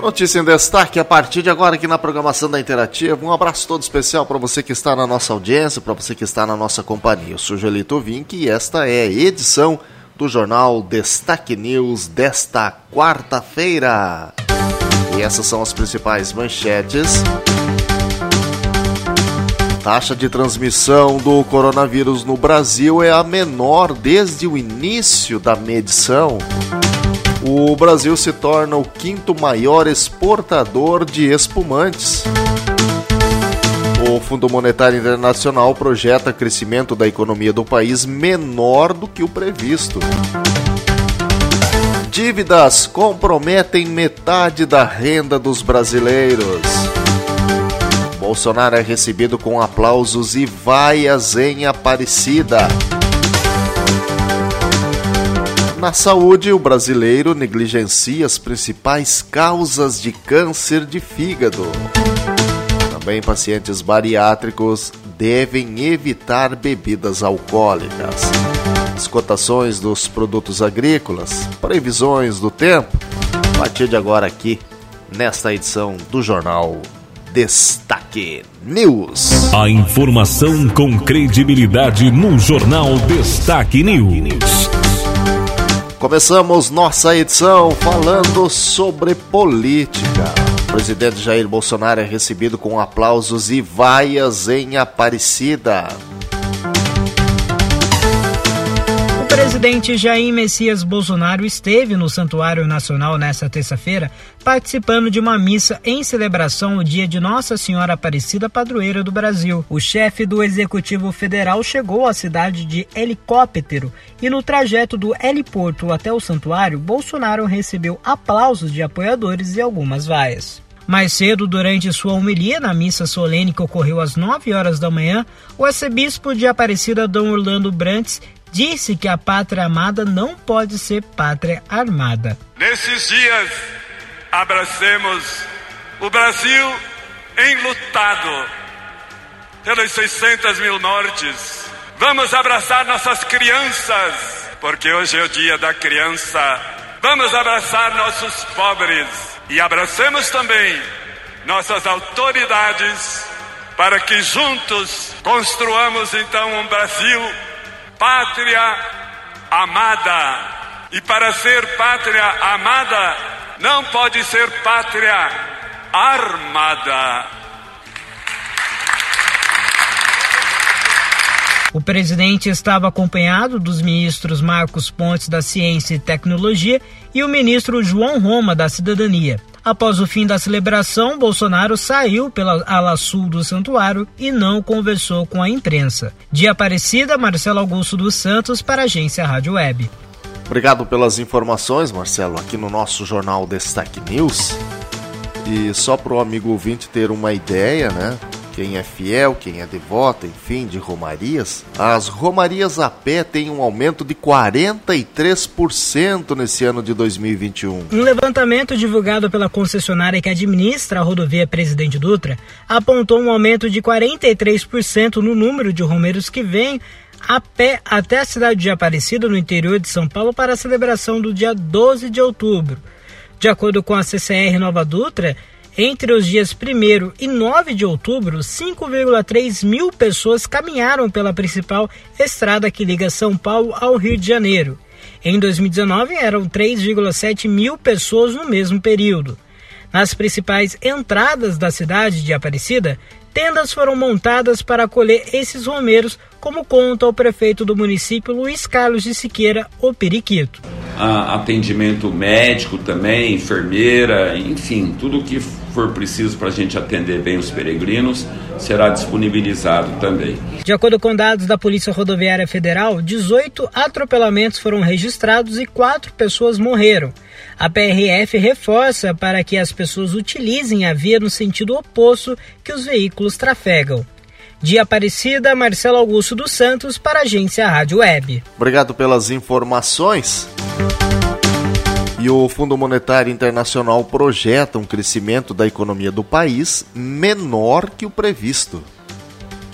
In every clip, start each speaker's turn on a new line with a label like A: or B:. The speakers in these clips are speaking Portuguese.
A: Notícia em destaque a partir de agora aqui na programação da Interativa. Um abraço todo especial para você que está na nossa audiência, para você que está na nossa companhia. Eu sou Joelito Vink e esta é a edição do jornal Destaque News desta quarta-feira. E essas são as principais manchetes. Taxa de transmissão do coronavírus no Brasil é a menor desde o início da medição o Brasil se torna o quinto maior exportador de espumantes. O Fundo Monetário Internacional projeta crescimento da economia do país menor do que o previsto. Dívidas comprometem metade da renda dos brasileiros. Bolsonaro é recebido com aplausos e vaias em Aparecida. Na saúde, o brasileiro negligencia as principais causas de câncer de fígado. Também pacientes bariátricos devem evitar bebidas alcoólicas. As cotações dos produtos agrícolas, previsões do tempo, a partir de agora aqui, nesta edição do Jornal Destaque News.
B: A informação com credibilidade no Jornal Destaque News.
A: Começamos nossa edição falando sobre política. O presidente Jair Bolsonaro é recebido com aplausos e vaias em Aparecida.
C: Presidente Jair Messias Bolsonaro esteve no Santuário Nacional nesta terça-feira, participando de uma missa em celebração ao dia de Nossa Senhora Aparecida, padroeira do Brasil. O chefe do Executivo Federal chegou à cidade de helicóptero e no trajeto do heliporto até o santuário, Bolsonaro recebeu aplausos de apoiadores e algumas vaias. Mais cedo, durante sua homilia na missa solene que ocorreu às 9 horas da manhã, o arcebispo de Aparecida, Dom Orlando Brantes, disse que a pátria amada não pode ser pátria armada.
D: Nesses dias, abracemos o Brasil enlutado pelas 600 mil mortes. Vamos abraçar nossas crianças, porque hoje é o dia da criança. Vamos abraçar nossos pobres e abracemos também nossas autoridades para que juntos construamos então um Brasil pátria amada. E para ser pátria amada, não pode ser pátria armada.
C: O presidente estava acompanhado dos ministros Marcos Pontes da Ciência e Tecnologia e o ministro João Roma da Cidadania. Após o fim da celebração, Bolsonaro saiu pela ala sul do santuário e não conversou com a imprensa. De Aparecida, Marcelo Augusto dos Santos para a agência Rádio Web.
A: Obrigado pelas informações, Marcelo, aqui no nosso jornal Destaque News. E só para o amigo ouvinte ter uma ideia, né? Quem é fiel, quem é devoto, enfim, de romarias, as romarias a pé têm um aumento de 43% nesse ano de 2021.
C: Um levantamento divulgado pela concessionária que administra a rodovia Presidente Dutra apontou um aumento de 43% no número de romeiros que vêm a pé até a cidade de Aparecida, no interior de São Paulo, para a celebração do dia 12 de outubro. De acordo com a CCR Nova Dutra, entre os dias 1 e 9 de outubro, 5,3 mil pessoas caminharam pela principal estrada que liga São Paulo ao Rio de Janeiro. Em 2019, eram 3,7 mil pessoas no mesmo período. Nas principais entradas da cidade de Aparecida, tendas foram montadas para acolher esses romeiros, como conta o prefeito do município, Luiz Carlos de Siqueira, o Periquito.
E: atendimento médico também, enfermeira, enfim, tudo que for preciso para a gente atender bem os peregrinos, será disponibilizado também.
C: De acordo com dados da Polícia Rodoviária Federal, 18 atropelamentos foram registrados e 4 pessoas morreram. A PRF reforça para que as pessoas utilizem a via no sentido oposto que os veículos trafegam. De Aparecida, Marcelo Augusto dos Santos para a Agência Rádio Web.
A: Obrigado pelas informações. E o Fundo Monetário Internacional projeta um crescimento da economia do país menor que o previsto.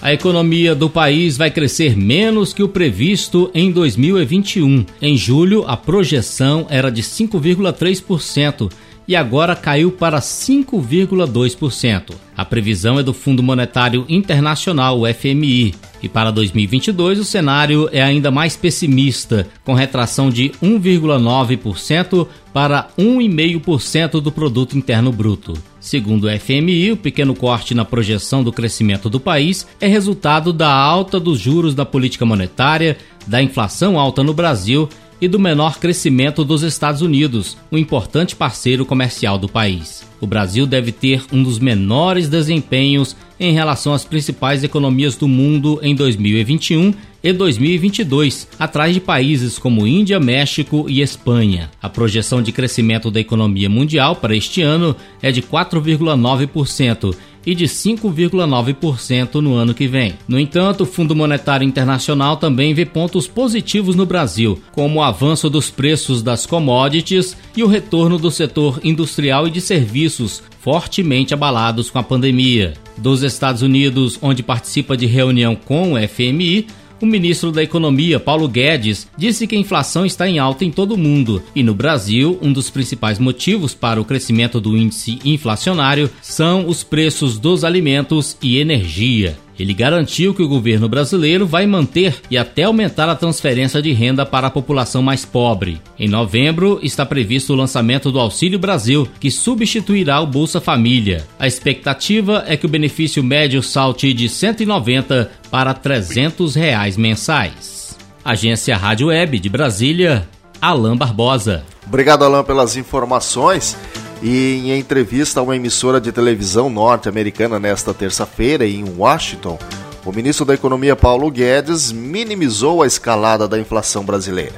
F: A economia do país vai crescer menos que o previsto em 2021. Em julho, a projeção era de 5,3% e agora caiu para 5,2%. A previsão é do Fundo Monetário Internacional, o FMI, e para 2022 o cenário é ainda mais pessimista, com retração de 1,9% para 1,5% do produto interno bruto. Segundo o FMI, o pequeno corte na projeção do crescimento do país é resultado da alta dos juros da política monetária, da inflação alta no Brasil e do menor crescimento dos Estados Unidos, um importante parceiro comercial do país. O Brasil deve ter um dos menores desempenhos em relação às principais economias do mundo em 2021 e 2022, atrás de países como Índia, México e Espanha. A projeção de crescimento da economia mundial para este ano é de 4,9% e de 5,9% no ano que vem. No entanto, o Fundo Monetário Internacional também vê pontos positivos no Brasil, como o avanço dos preços das commodities e o retorno do setor industrial e de serviços, fortemente abalados com a pandemia. Dos Estados Unidos, onde participa de reunião com o FMI, o ministro da Economia, Paulo Guedes, disse que a inflação está em alta em todo o mundo e no Brasil, um dos principais motivos para o crescimento do índice inflacionário são os preços dos alimentos e energia. Ele garantiu que o governo brasileiro vai manter e até aumentar a transferência de renda para a população mais pobre. Em novembro, está previsto o lançamento do Auxílio Brasil, que substituirá o Bolsa Família. A expectativa é que o benefício médio salte de 190 para 300 reais mensais. Agência Rádio Web de Brasília, Alain Barbosa.
A: Obrigado, Alain, pelas informações. E em entrevista a uma emissora de televisão norte-americana nesta terça-feira em Washington, o ministro da Economia Paulo Guedes minimizou a escalada da inflação brasileira.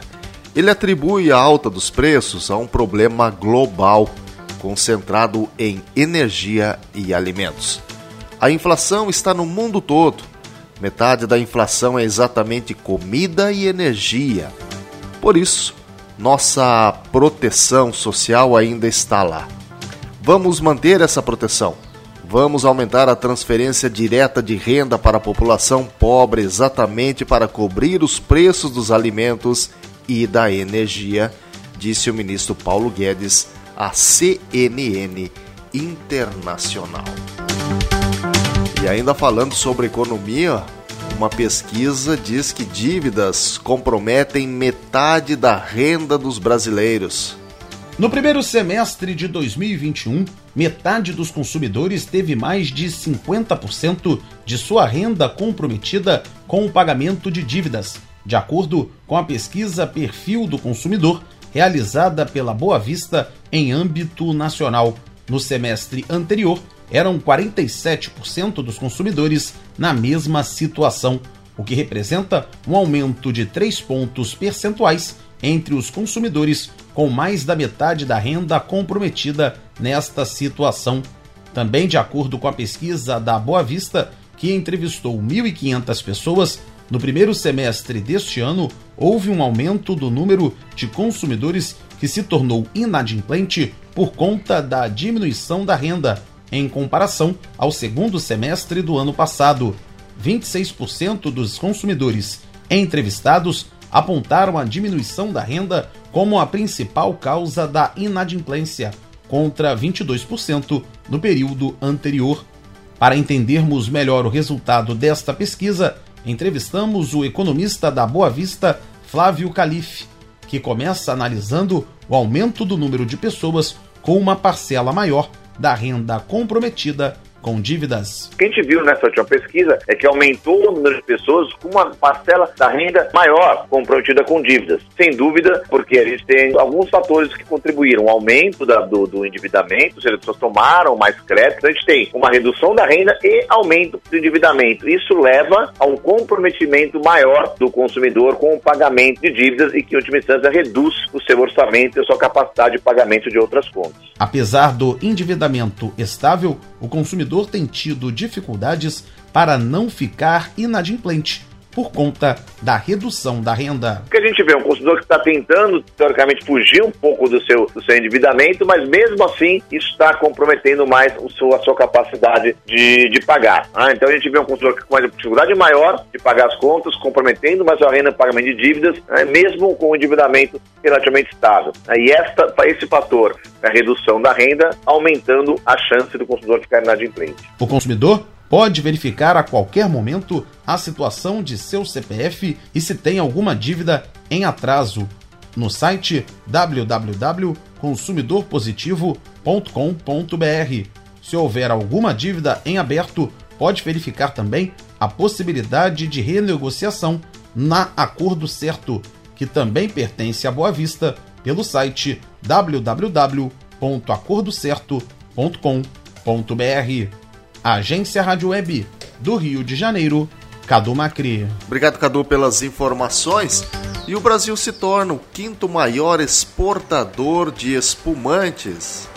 A: Ele atribui a alta dos preços a um problema global concentrado em energia e alimentos. A inflação está no mundo todo. Metade da inflação é exatamente comida e energia. Por isso, nossa proteção social ainda está lá. Vamos manter essa proteção. Vamos aumentar a transferência direta de renda para a população pobre exatamente para cobrir os preços dos alimentos e da energia, disse o ministro Paulo Guedes à CNN Internacional. E ainda falando sobre economia, uma pesquisa diz que dívidas comprometem metade da renda dos brasileiros.
G: No primeiro semestre de 2021, metade dos consumidores teve mais de 50% de sua renda comprometida com o pagamento de dívidas, de acordo com a pesquisa Perfil do Consumidor realizada pela Boa Vista em âmbito nacional. No semestre anterior, eram 47% dos consumidores na mesma situação, o que representa um aumento de 3 pontos percentuais entre os consumidores com mais da metade da renda comprometida nesta situação. Também de acordo com a pesquisa da Boa Vista, que entrevistou 1.500 pessoas, no primeiro semestre deste ano houve um aumento do número de consumidores que se tornou inadimplente por conta da diminuição da renda, em comparação ao segundo semestre do ano passado. 26% dos consumidores entrevistados apontaram a diminuição da renda como a principal causa da inadimplência, contra 22% no período anterior. Para entendermos melhor o resultado desta pesquisa, entrevistamos o economista da Boa Vista, Flávio Calife, que começa analisando o aumento do número de pessoas com uma parcela maior da renda comprometida com dívidas.
H: O que a gente viu nessa última pesquisa é que aumentou o número de pessoas com uma parcela da renda maior comprometida com dívidas. Sem dúvida, porque a gente tem alguns fatores que contribuíram. O aumento da, do, do, endividamento, ou seja, as pessoas tomaram mais crédito. A gente tem uma redução da renda e aumento do endividamento. Isso leva a um comprometimento maior do consumidor com o pagamento de dívidas e que, em última instância, reduz o seu orçamento e a sua capacidade de pagamento de outras contas.
G: Apesar do endividamento estável, o consumidor tem tido dificuldades para não ficar inadimplente por conta da redução da renda.
H: O que a gente vê, um consumidor que está tentando, teoricamente, fugir um pouco do seu, do seu endividamento, mas mesmo assim isso está comprometendo mais o seu, a sua capacidade de, de pagar. Ah, então a gente vê um consumidor com uma dificuldade maior de pagar as contas, comprometendo mais a renda no pagamento de dívidas, né, mesmo com o endividamento relativamente estável. E esta, esse fator, a redução da renda, aumentando a chance do consumidor ficar inadimplente.
G: O consumidor pode verificar a qualquer momento a situação de seu CPF e se tem alguma dívida em atraso no site www.consumidorpositivo.com.br. Se houver alguma dívida em aberto, pode verificar também a possibilidade de renegociação na Acordo Certo, que também pertence à Boa Vista, pelo site www.acordocerto.com.br. Agência Rádio Web do Rio de Janeiro, Cadu Macri.
A: Obrigado, Cadu, pelas informações. E o Brasil se torna o quinto maior exportador de espumantes.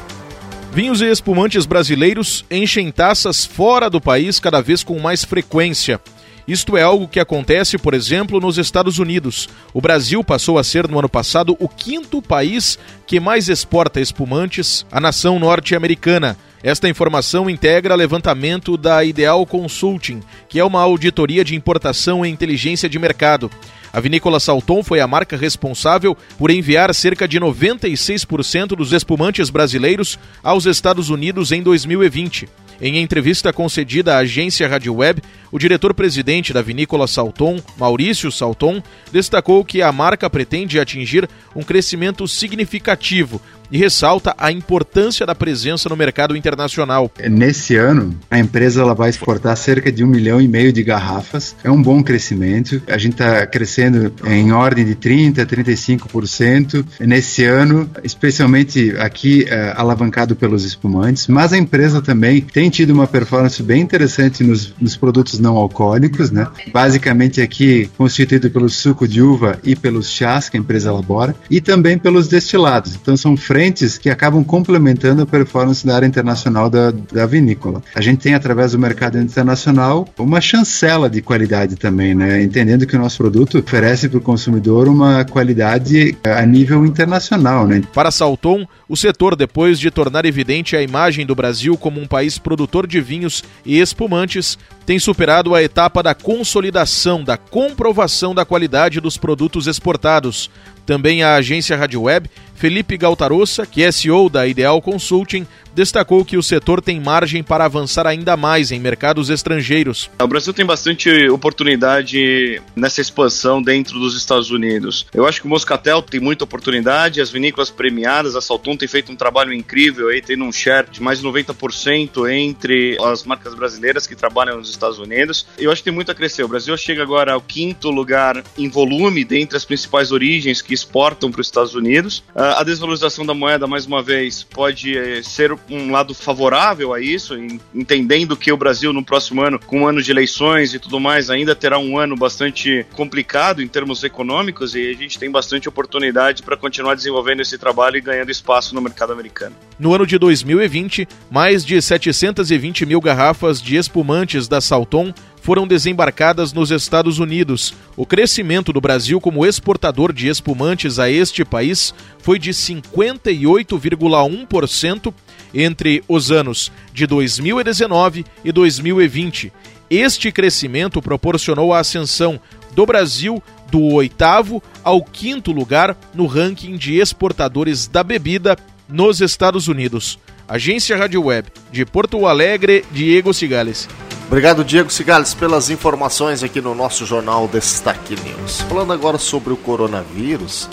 I: Vinhos e espumantes brasileiros enchem taças fora do país cada vez com mais frequência. Isto é algo que acontece, por exemplo, nos Estados Unidos. O Brasil passou a ser, no ano passado, o quinto país que mais exporta espumantes à nação norte-americana. Esta informação integra levantamento da Ideal Consulting, que é uma auditoria de importação e inteligência de mercado. A vinícola Salton foi a marca responsável por enviar cerca de 96% dos espumantes brasileiros aos Estados Unidos em 2020. Em entrevista concedida à agência Rádio Web, o diretor-presidente da vinícola Salton, Maurício Salton, destacou que a marca pretende atingir um crescimento significativo e ressalta a importância da presença no mercado internacional.
J: Nesse ano, a empresa ela vai exportar cerca de um milhão e meio de garrafas. É um bom crescimento. A gente está crescendo em ordem de 30%, 35% nesse ano, especialmente aqui é, alavancado pelos espumantes. Mas a empresa também tem tido uma performance bem interessante nos, nos produtos não alcoólicos, né? Basicamente aqui constituído pelo suco de uva e pelos chás que a empresa elabora e também pelos destilados. Então são frentes que acabam complementando a performance da área internacional da, da vinícola. A gente tem, através do mercado internacional, uma chancela de qualidade também, né? Entendendo que o nosso produto oferece para o consumidor uma qualidade a nível internacional, né?
I: Para Salton, o setor, depois de tornar evidente a imagem do Brasil como um país produtor de vinhos e espumantes, tem superado a etapa da consolidação, da comprovação da qualidade dos produtos exportados. Também a agência Rádio Web Felipe Galtarossa, que é CEO da Ideal Consulting, destacou que o setor tem margem para avançar ainda mais em mercados estrangeiros.
K: O Brasil tem bastante oportunidade nessa expansão dentro dos Estados Unidos. Eu acho que o Moscatel tem muita oportunidade, as vinícolas premiadas, a Saltum tem feito um trabalho incrível aí, tendo um share de mais de 90% entre as marcas brasileiras que trabalham nos Estados Unidos. Eu acho que tem muito a crescer. O Brasil chega agora ao quinto lugar em volume dentre as principais origens que exportam para os Estados Unidos. A desvalorização da moeda, mais uma vez, pode eh, ser um lado favorável a isso, entendendo que o Brasil no próximo ano, com um ano de eleições e tudo mais, ainda terá um ano bastante complicado em termos econômicos e a gente tem bastante oportunidade para continuar desenvolvendo esse trabalho e ganhando espaço no mercado americano.
I: No ano de 2020, mais de 720 mil garrafas de espumantes da Salton foram desembarcadas nos Estados Unidos. O crescimento do Brasil como exportador de espumantes a este país foi de 58,1% entre os anos de 2019 e 2020. Este crescimento proporcionou a ascensão do Brasil do oitavo ao quinto lugar no ranking de exportadores da bebida nos Estados Unidos. Agência Rádio Web de Porto Alegre, Diego Cigales.
A: Obrigado, Diego Cigales, pelas informações aqui no nosso jornal Destaque News. Falando agora sobre o coronavírus,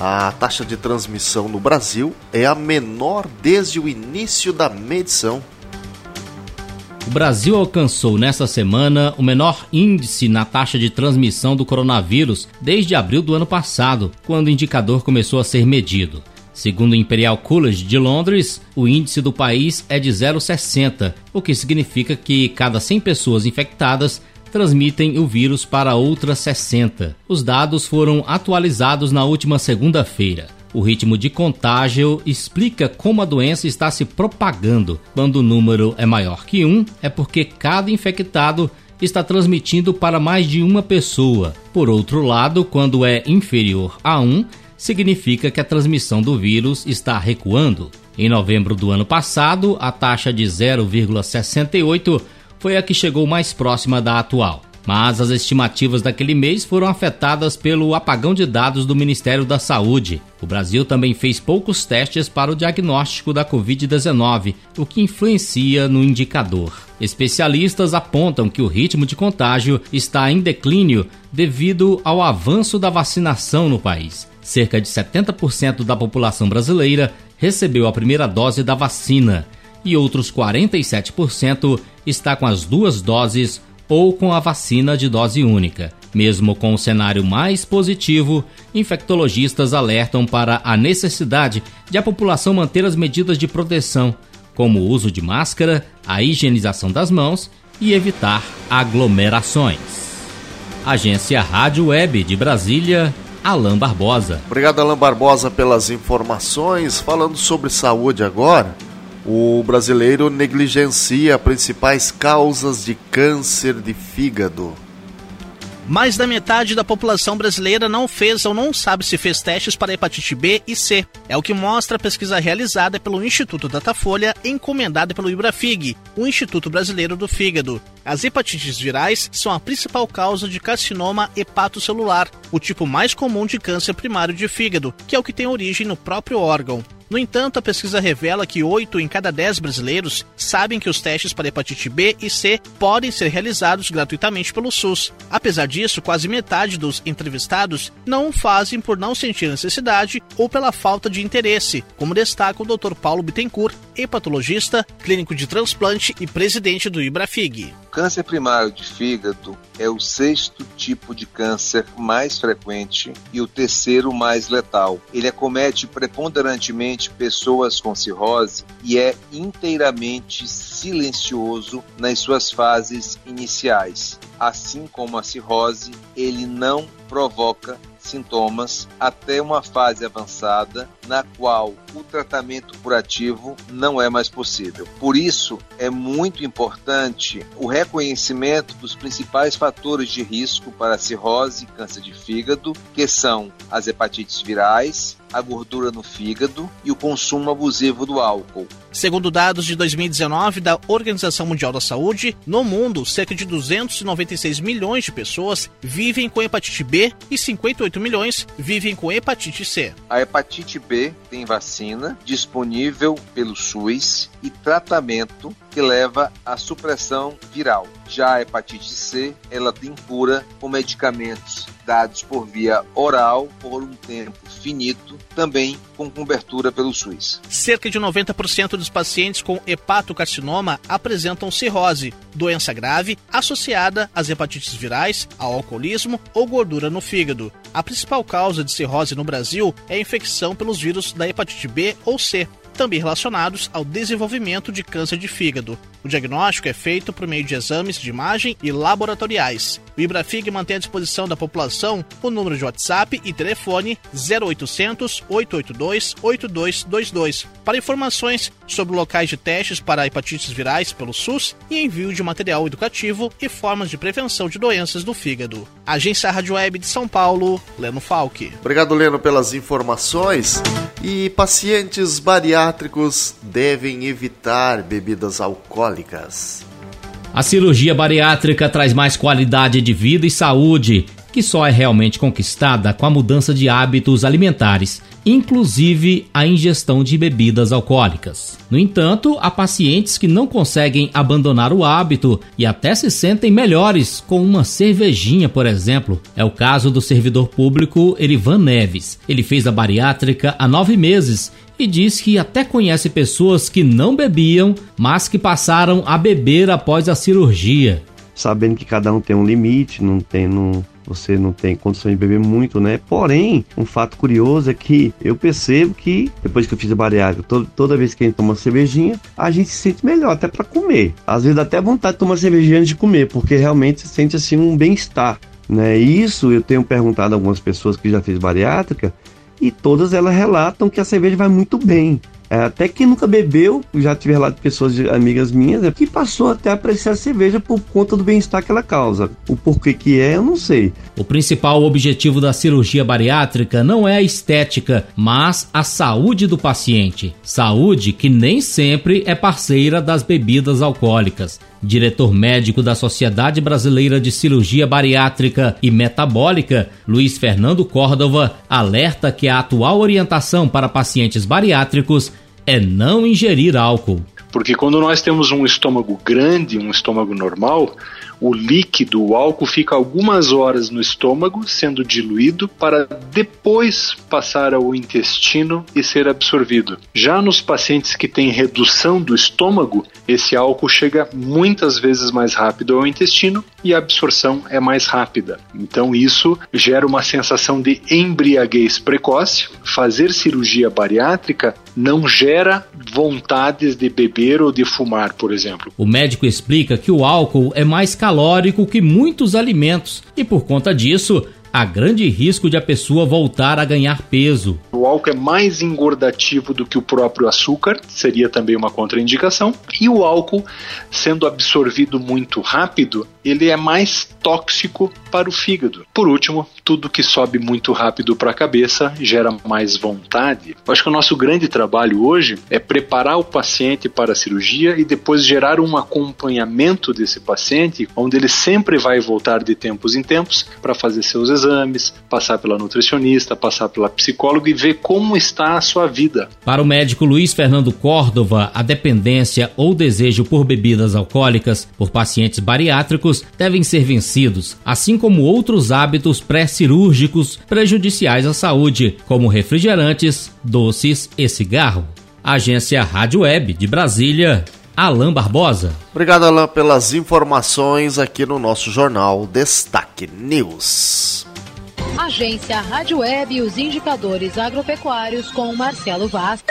A: a taxa de transmissão no Brasil é a menor desde o início da medição.
F: O Brasil alcançou nesta semana o menor índice na taxa de transmissão do coronavírus desde abril do ano passado, quando o indicador começou a ser medido. Segundo o Imperial College de Londres, o índice do país é de 0,60, o que significa que cada 100 pessoas infectadas transmitem o vírus para outras 60. Os dados foram atualizados na última segunda-feira. O ritmo de contágio explica como a doença está se propagando. Quando o número é maior que um, é porque cada infectado está transmitindo para mais de uma pessoa. Por outro lado, quando é inferior a um, significa que a transmissão do vírus está recuando. Em novembro do ano passado, a taxa de 0,68 foi a que chegou mais próxima da atual. Mas as estimativas daquele mês foram afetadas pelo apagão de dados do Ministério da Saúde. O Brasil também fez poucos testes para o diagnóstico da Covid-19, o que influencia no indicador. Especialistas apontam que o ritmo de contágio está em declínio devido ao avanço da vacinação no país. Cerca de 70% da população brasileira recebeu a primeira dose da vacina e outros 47% está com as duas doses ou com a vacina de dose única. Mesmo com o cenário mais positivo, infectologistas alertam para a necessidade de a população manter as medidas de proteção, como o uso de máscara, a higienização das mãos e evitar aglomerações. Agência Rádio Web de Brasília, Alain Barbosa.
A: Obrigado, Alain Barbosa, pelas informações. Falando sobre saúde agora o brasileiro negligencia principais causas de câncer de fígado.
L: Mais da metade da população brasileira não fez ou não sabe se fez testes para hepatite B e C. É o que mostra a pesquisa realizada pelo Instituto Datafolha, encomendada pelo Ibrafig, o Instituto Brasileiro do Fígado. As hepatites virais são a principal causa de carcinoma hepatocelular, o tipo mais comum de câncer primário de fígado, que é o que tem origem no próprio órgão. No entanto, a pesquisa revela que 8 em cada 10 brasileiros sabem que os testes para hepatite B e C podem ser realizados gratuitamente pelo SUS. Apesar disso, quase metade dos entrevistados não o fazem por não sentir necessidade ou pela falta de interesse, como destaca o Dr. Paulo Bittencourt, hepatologista, clínico de transplante e presidente do Ibrafig.
M: Câncer primário de fígado é o sexto tipo de câncer mais frequente e o terceiro mais letal. Ele acomete preponderantemente pessoas com cirrose e é inteiramente silencioso nas suas fases iniciais. Assim como a cirrose, ele não provoca sintomas até uma fase avançada na qual o tratamento curativo não é mais possível. Por isso, é muito importante o reconhecimento dos principais fatores de risco para cirrose e câncer de fígado, que são as hepatites virais, a gordura no fígado e o consumo abusivo do álcool.
L: Segundo dados de 2019 da Organização Mundial da Saúde, no mundo, cerca de 296 milhões de pessoas vivem com hepatite B e 58 milhões vivem com hepatite C.
M: A hepatite B tem vacina disponível pelo SUS e tratamento que leva à supressão viral. Já a hepatite C, ela tem cura com medicamentos dados por via oral por um tempo finito, também com cobertura pelo SUS.
L: Cerca de 90% dos pacientes com hepatocarcinoma apresentam cirrose, doença grave associada às hepatites virais, ao alcoolismo ou gordura no fígado. A principal causa de cirrose no Brasil é a infecção pelos vírus da hepatite B ou C, também relacionados ao desenvolvimento de câncer de fígado. O diagnóstico é feito por meio de exames de imagem e laboratoriais. O Ibrafig mantém à disposição da população o número de WhatsApp e telefone 0800 882 8222 para informações sobre locais de testes para hepatites virais pelo SUS e envio de material educativo e formas de prevenção de doenças do fígado. Agência Rádio Web de São Paulo, Leno Falck.
A: Obrigado, Leno, pelas informações. E pacientes bariátricos devem evitar bebidas alcoólicas.
F: A cirurgia bariátrica traz mais qualidade de vida e saúde, que só é realmente conquistada com a mudança de hábitos alimentares inclusive a ingestão de bebidas alcoólicas. No entanto, há pacientes que não conseguem abandonar o hábito e até se sentem melhores com uma cervejinha, por exemplo. É o caso do servidor público Erivan Neves. Ele fez a bariátrica há nove meses e diz que até conhece pessoas que não bebiam, mas que passaram a beber após a cirurgia.
N: Sabendo que cada um tem um limite, não tem, não, você não tem condição de beber muito, né? Porém, um fato curioso é que eu percebo que depois que eu fiz a bariátrica, toda, toda vez que a gente toma uma cervejinha, a gente se sente melhor até para comer. Às vezes dá até vontade de tomar cervejinha antes de comer, porque realmente se sente assim um bem-estar, né? Isso eu tenho perguntado a algumas pessoas que já fez bariátrica e todas elas relatam que a cerveja vai muito bem. É, até quem nunca bebeu, já tive relato de pessoas de amigas minhas, é, que passou até a apreciar a cerveja por conta do bem-estar que ela causa. O porquê que é, eu não sei.
F: O principal objetivo da cirurgia bariátrica não é a estética, mas a saúde do paciente. Saúde que nem sempre é parceira das bebidas alcoólicas. Diretor médico da Sociedade Brasileira de Cirurgia Bariátrica e Metabólica, Luiz Fernando Córdova, alerta que a atual orientação para pacientes bariátricos é não ingerir álcool.
O: Porque quando nós temos um estômago grande, um estômago normal, o líquido, o álcool, fica algumas horas no estômago, sendo diluído, para depois passar ao intestino e ser absorvido. Já nos pacientes que têm redução do estômago, esse álcool chega muitas vezes mais rápido ao intestino e a absorção é mais rápida. Então, isso gera uma sensação de embriaguez precoce. Fazer cirurgia bariátrica não gera vontades de beber ou de fumar, por exemplo.
F: O médico explica que o álcool é mais calórico que muitos alimentos e, por conta disso, há grande risco de a pessoa voltar a ganhar peso.
O: O álcool é mais engordativo do que o próprio açúcar, seria também uma contraindicação. E o álcool, sendo absorvido muito rápido, ele é mais tóxico para o fígado. Por último, tudo que sobe muito rápido para a cabeça gera mais vontade. Eu acho que o nosso grande trabalho hoje é preparar o paciente para a cirurgia e depois gerar um acompanhamento desse paciente, onde ele sempre vai voltar de tempos em tempos para fazer seus exames, passar pela nutricionista, passar pela psicóloga e ver como está a sua vida.
F: Para o médico Luiz Fernando Córdova, a dependência ou desejo por bebidas alcoólicas por pacientes bariátricos devem ser vencidos, assim como outros hábitos pré-cirúrgicos prejudiciais à saúde, como refrigerantes, doces e cigarro. Agência Rádio Web de Brasília, Alain Barbosa.
A: Obrigado, Alain, pelas informações aqui no nosso jornal Destaque News.
P: Agência Rádio Web e os indicadores agropecuários com Marcelo Vaz.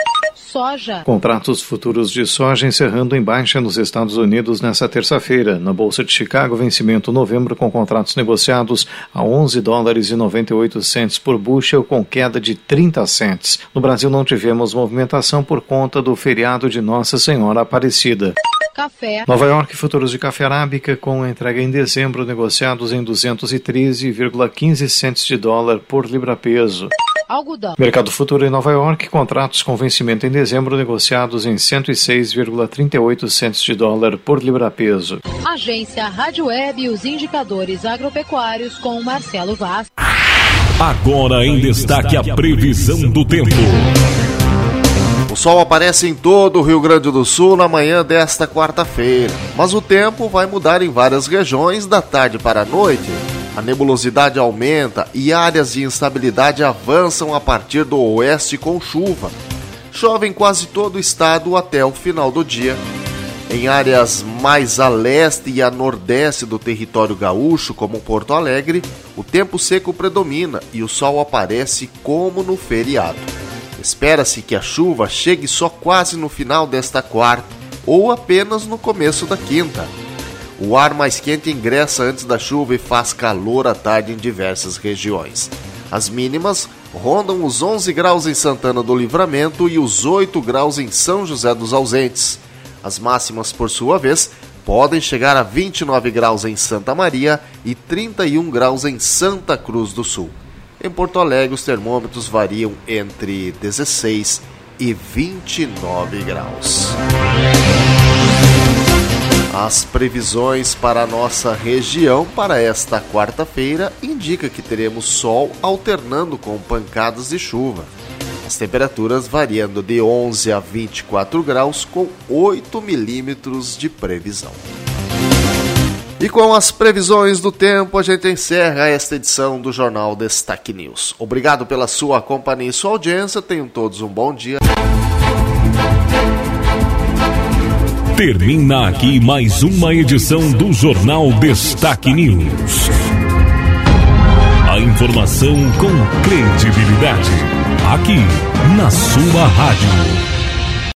P: Soja.
Q: Contratos futuros de soja encerrando em baixa nos Estados Unidos nesta terça-feira. Na Bolsa de Chicago, vencimento novembro com contratos negociados a 11 dólares e 98 centes por bushel, com queda de 30 cents. No Brasil não tivemos movimentação por conta do feriado de Nossa Senhora Aparecida.
P: Café.
Q: Nova York, futuros de café arábica com entrega em dezembro negociados em 213,15 centes de dólar por libra-peso.
P: Algodão.
Q: Mercado futuro em Nova York, contratos com vencimento em dezembro negociados em 106,38 centes de dólar por libra-peso.
P: Agência Rádio Web e os indicadores agropecuários com Marcelo Vaz.
B: Agora em destaque a previsão do tempo.
A: O sol aparece em todo o Rio Grande do Sul na manhã desta quarta-feira, mas o tempo vai mudar em várias regiões da tarde para a noite. A nebulosidade aumenta e áreas de instabilidade avançam a partir do oeste com chuva. Chove em quase todo o estado até o final do dia. Em áreas mais a leste e a nordeste do território gaúcho, como Porto Alegre, o tempo seco predomina e o sol aparece como no feriado. Espera-se que a chuva chegue só quase no final desta quarta ou apenas no começo da quinta. O ar mais quente ingressa antes da chuva e faz calor à tarde em diversas regiões. As mínimas rondam os 11 graus em Santana do Livramento e os 8 graus em São José dos Ausentes. As máximas, por sua vez, podem chegar a 29 graus em Santa Maria e 31 graus em Santa Cruz do Sul. Em Porto Alegre, os termômetros variam entre 16 e 29 graus. As previsões para a nossa região para esta quarta-feira indicam que teremos sol alternando com pancadas de chuva. As temperaturas variando de 11 a 24 graus com 8 milímetros de previsão. E com as previsões do tempo, a gente encerra esta edição do Jornal Destaque News. Obrigado pela sua companhia e sua audiência. Tenham todos um bom dia.
B: Termina aqui mais uma edição do Jornal Destaque News. A informação com credibilidade. Aqui, na sua rádio.